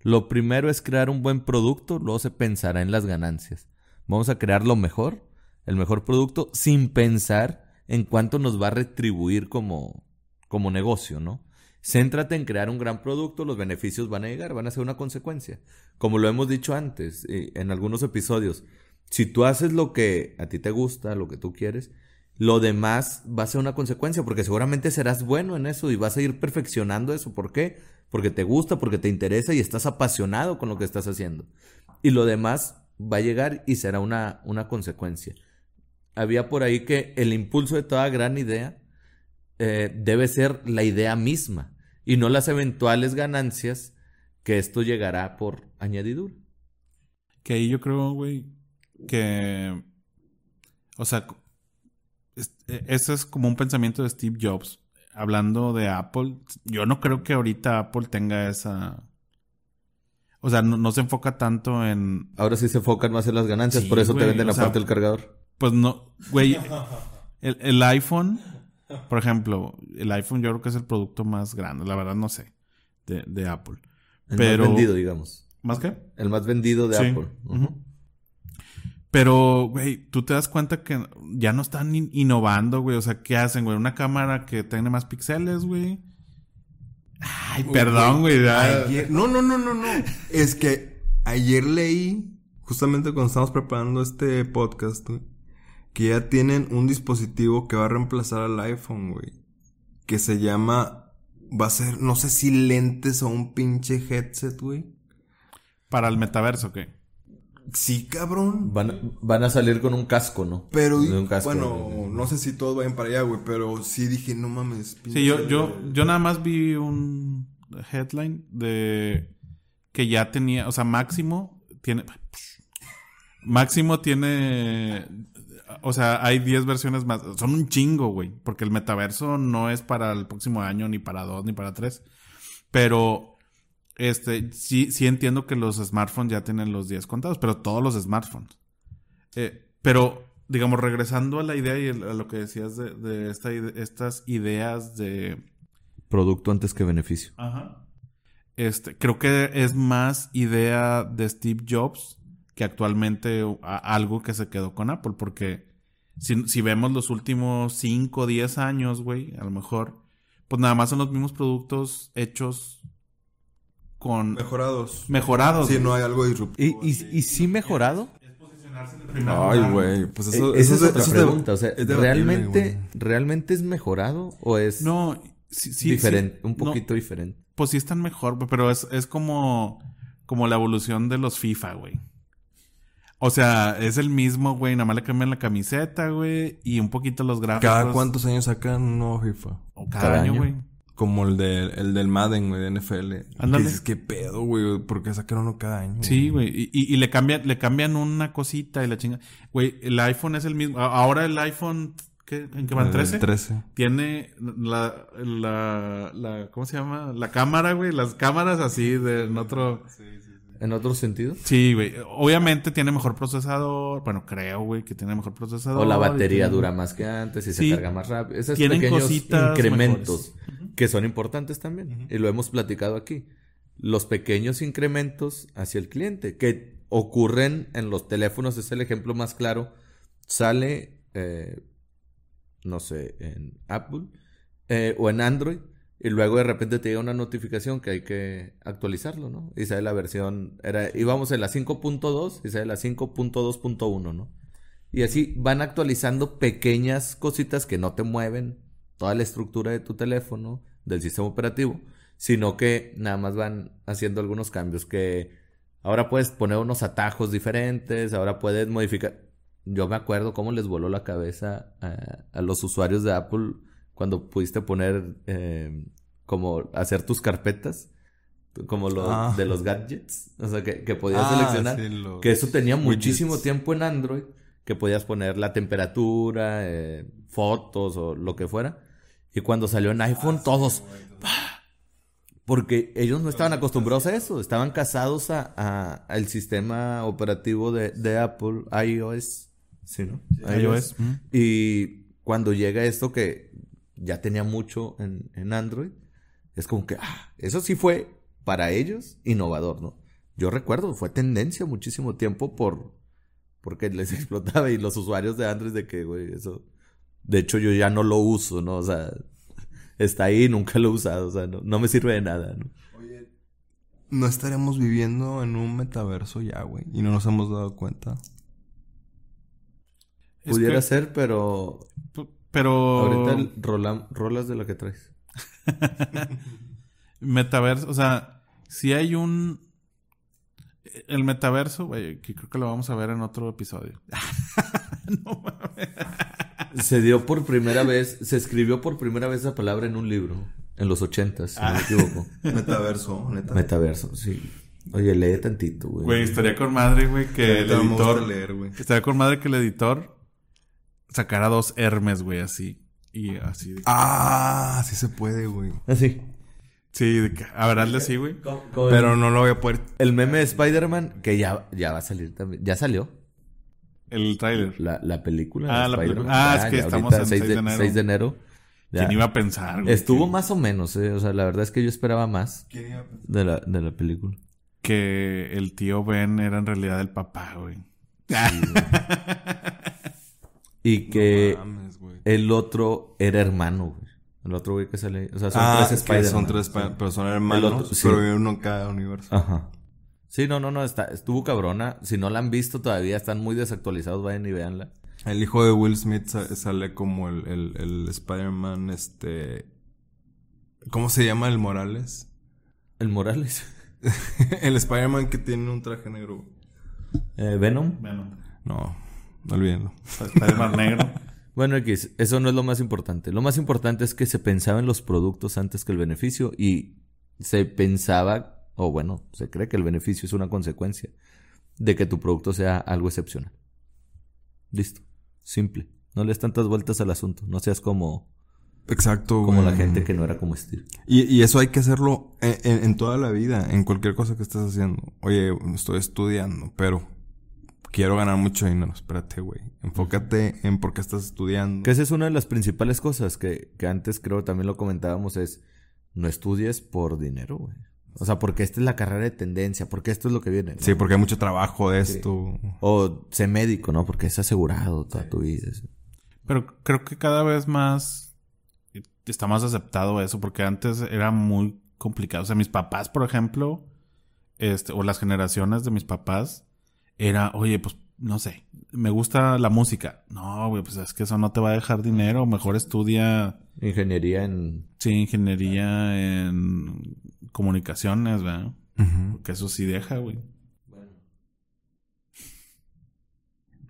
Lo primero es crear un buen producto, luego se pensará en las ganancias. Vamos a crear lo mejor, el mejor producto, sin pensar en cuánto nos va a retribuir como, como negocio, ¿no? Céntrate en crear un gran producto, los beneficios van a llegar, van a ser una consecuencia. Como lo hemos dicho antes en algunos episodios, si tú haces lo que a ti te gusta, lo que tú quieres, lo demás va a ser una consecuencia, porque seguramente serás bueno en eso y vas a ir perfeccionando eso. ¿Por qué? Porque te gusta, porque te interesa y estás apasionado con lo que estás haciendo. Y lo demás va a llegar y será una, una consecuencia. Había por ahí que el impulso de toda gran idea eh, debe ser la idea misma y no las eventuales ganancias que esto llegará por añadidura. Que ahí yo creo, güey, que... O sea, es- ese es como un pensamiento de Steve Jobs. Hablando de Apple, yo no creo que ahorita Apple tenga esa... O sea, no, no se enfoca tanto en... Ahora sí se enfocan más en las ganancias, Sí, por eso te venden o sea, aparte el cargador. Pues no, güey. El, el iPhone, por ejemplo, el iPhone yo creo que es el producto más grande, la verdad no sé, de, de Apple. El pero- más vendido, digamos. ¿Más qué? El más vendido de Sí. Apple. Pero, güey, tú te das cuenta que ya no están in- innovando, güey. O sea, ¿qué hacen, güey? Una cámara que tiene más píxeles, güey. Ay, perdón, güey. no, no, no, no, no. Es que ayer leí, justamente cuando estábamos preparando este podcast, güey, que ya tienen un dispositivo que va a reemplazar al iPhone, güey. Que se llama, va a ser, no sé si lentes o un pinche headset, güey. Para el metaverso, ¿qué? Sí, cabrón. Van, a- van a salir con un casco, ¿no? Pero, De un casco. bueno, no sé si todos vayan para allá, güey, pero sí dije, no mames. Sí, yo, pinche- yo, yo nada más vi un headline de que ya tenía, o sea, Máximo tiene. Máximo tiene. O sea, hay 10 versiones más. Son un chingo, güey. Porque el metaverso no es para el próximo año, ni para dos, ni para tres. Pero. Este, sí, sí entiendo que los smartphones ya tienen los 10 contados, pero todos los smartphones. Eh, pero, digamos, regresando a la idea y a lo que decías de, de esta ide- estas ideas de... Producto antes que beneficio. Ajá. este, creo que es más idea de Steve Jobs que actualmente a- algo que se quedó con Apple, porque si, si vemos los últimos 5 o 10 años, güey, a lo mejor, pues nada más son los mismos productos hechos con Mejorados. mejorados. Sí, no hay algo ¿Y, disruptivo. y, y sí mejorado? Ay, güey, pues eso, E- Esa eso es otra eso pregunta. O sea, ¿realmente. ¿realmente es mejorado o es No, sí, sí, diferente? sí. un No, poquito diferente. pues sí están mejor, pero es, es como, como la evolución de los FIFA, güey. O sea, es el mismo, güey, nada más le cambian la camiseta, güey, y un poquito los gráficos. ¿Cada cuántos años sacan un nuevo FIFA? O cada, Cada año, güey. Como el, de, el del Madden, güey, de NFL. Ándale. Y dices, ¿qué pedo, güey? ¿Por qué sacan uno cada año? Sí, güey. Y, y- y le cambian, le cambian una cosita y la chinga. Güey, el iPhone es el mismo. Ahora el iPhone, ¿qué, ¿en qué van? El ¿13? 13. Tiene la, la, la, ¿cómo se llama? La cámara, güey. Las cámaras así de en otro. ¿En otro sentido? Sí, güey. Obviamente tiene mejor procesador. Bueno, creo, güey, que tiene mejor procesador. O la batería tiene- dura más que antes y Sí. se carga más rápido. Esos Tienen pequeños cositas incrementos que son importantes también. Y lo hemos platicado aquí. Los pequeños incrementos hacia el cliente que ocurren en los teléfonos es el ejemplo más claro. Sale, eh, no sé, en Apple eh, o en Android. Y luego de repente te llega una notificación que hay que actualizarlo, ¿no? Y sale la versión, era, íbamos en la 5.2 y sale la 5.2.1, ¿no? Y así van actualizando pequeñas cositas que no te mueven toda la estructura de tu teléfono, del sistema operativo, sino que nada más van haciendo algunos cambios que ahora puedes poner unos atajos diferentes, ahora puedes modificar. Yo me acuerdo cómo les voló la cabeza a, a los usuarios de Apple cuando pudiste poner eh, como hacer tus carpetas como lo Ah. de los gadgets, o sea que, que podías Ah, seleccionar sí, los que eso tenía widgets. muchísimo tiempo en Android, que podías poner la temperatura, eh, fotos o lo que fuera. Y cuando salió en iPhone, todos. ¡pah! Porque ellos no estaban acostumbrados a eso, estaban casados a, a- al sistema operativo de, de Apple, iOS. Sí, ¿no? iOS. mm. Y cuando llega esto que ya tenía mucho en, en Android, es como que, ah, eso sí fue para ellos innovador, ¿no? Yo recuerdo, fue tendencia muchísimo tiempo por porque les explotaba y los usuarios de Android de que, güey, eso... De hecho, yo ya no lo uso, ¿no? O sea, está ahí, nunca lo he usado, o sea, no, no me sirve de nada, ¿no? No estaríamos viviendo en un metaverso ya, güey. Y no nos hemos dado cuenta. Es Pudiera que- ser, pero Pero. ahorita rola- rolas de lo que traes. Metaverso, o sea, si hay un. El metaverso, güey, que creo que lo vamos a ver en otro episodio. no mames. Se dio por primera vez, se escribió por primera vez esa palabra en un libro, en los ochentas, si no me equivoco. Metaverso, neta. Metaverso, sí. Oye, lee tantito, güey. Güey, estaría con madre, güey, que el editor. leer. Estaría con madre que el editor sacara dos Hermes, güey, así. Y así. de- Ah, sí se puede, güey. Así. Sí, de que, a ver, hazle así, güey. Pero no lo voy a poder. El meme de Spider-Man, que ya, ya va a salir también. Ya salió El tráiler. la, la película. Ah, de la película. Ah, Ya, es que estamos en 6 6 de, de enero. 6 de enero. Ya. ¿Quién iba a pensar, güey? Estuvo más o menos, eh. O sea, la verdad es que yo esperaba más de la, de la película. Que el tío Ben era en realidad el papá, güey. Y que No mames, güey. el otro era hermano, güey. El otro güey que sale. O sea, son Ah, tres Spider-Man. son tres, Spider- pero son hermanos, otro- sí. pero viven uno en cada universo. Ajá. Sí, no, no, no, está, estuvo cabrona. Si no la han visto todavía, están muy desactualizados, vayan y véanla. El hijo de Will Smith sa- sale como el, el, el Spider-Man, este... ¿Cómo se llama el Morales? El Morales. el Spider-Man que tiene un traje negro. Eh, Venom. Bueno, No, olvídenlo. Spider-Man negro. Bueno, X, eso no es lo más importante. Lo más importante es que se pensaba en los productos antes que el beneficio y se pensaba, o bueno, se cree que el beneficio es una consecuencia de que tu producto sea algo excepcional. Listo. Simple. No le des tantas vueltas al asunto. No seas como, Exacto, como güey. la gente que no era como Steve. Y, y eso hay que hacerlo en, en- en toda la vida, en cualquier cosa que estés haciendo. Oye, estoy estudiando, pero quiero ganar mucho dinero. Espérate, güey. Enfócate en por qué estás estudiando. Que esa es una de las principales cosas que, que antes creo también lo comentábamos es no estudies por dinero, güey. O sea, porque esta es la carrera de tendencia, porque esto es lo que viene. ¿no? Sí, porque hay mucho trabajo de esto. O sé médico, ¿no? Porque es asegurado toda tu vida. sí. Pero creo que cada vez más está más aceptado eso, porque antes era muy complicado. O sea, mis papás, por ejemplo, este, o las generaciones de mis papás, era, oye, pues, no sé, me gusta la música. No, güey, pues es que eso no te va a dejar dinero. Mejor estudia, Ingeniería en... sí, ingeniería en comunicaciones, ¿verdad? Porque eso sí deja, güey.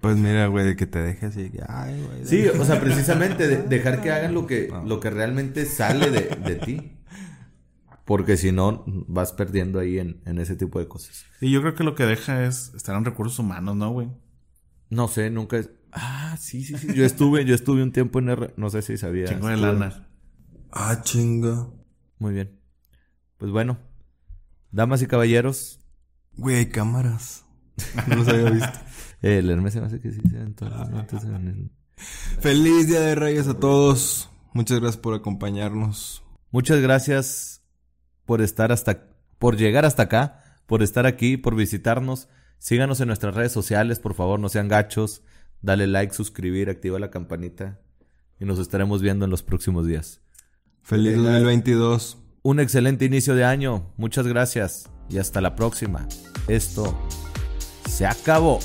Pues mira, güey, de que te deje así. que, Ay, güey. Sí, o sea, precisamente de- dejar que hagan lo que, Ah. lo que realmente sale de, de ti. Porque si no, vas perdiendo ahí en, en ese tipo de cosas. Y yo creo que lo que deja es estar en recursos humanos, ¿no, güey? No sé, nunca... es- Ah, sí, sí, sí. Yo estuve, yo estuve un tiempo en R... No sé si sabías. Chingo de lana. Ah, chinga. Muy bien. Pues bueno. Damas y caballeros. Güey, hay cámaras. No los había visto. eh, El Hermes se me hace que sí se ven todos Feliz Día de Reyes a todos. Muchas gracias por acompañarnos. Muchas gracias por estar hasta, por llegar hasta acá, por estar aquí, por visitarnos. Síganos en nuestras redes sociales, por favor, no sean gachos. Dale like, suscribir, activa la campanita y nos estaremos viendo en los próximos días. Feliz 2022. Un excelente inicio de año. Muchas gracias y hasta la próxima. Esto se acabó.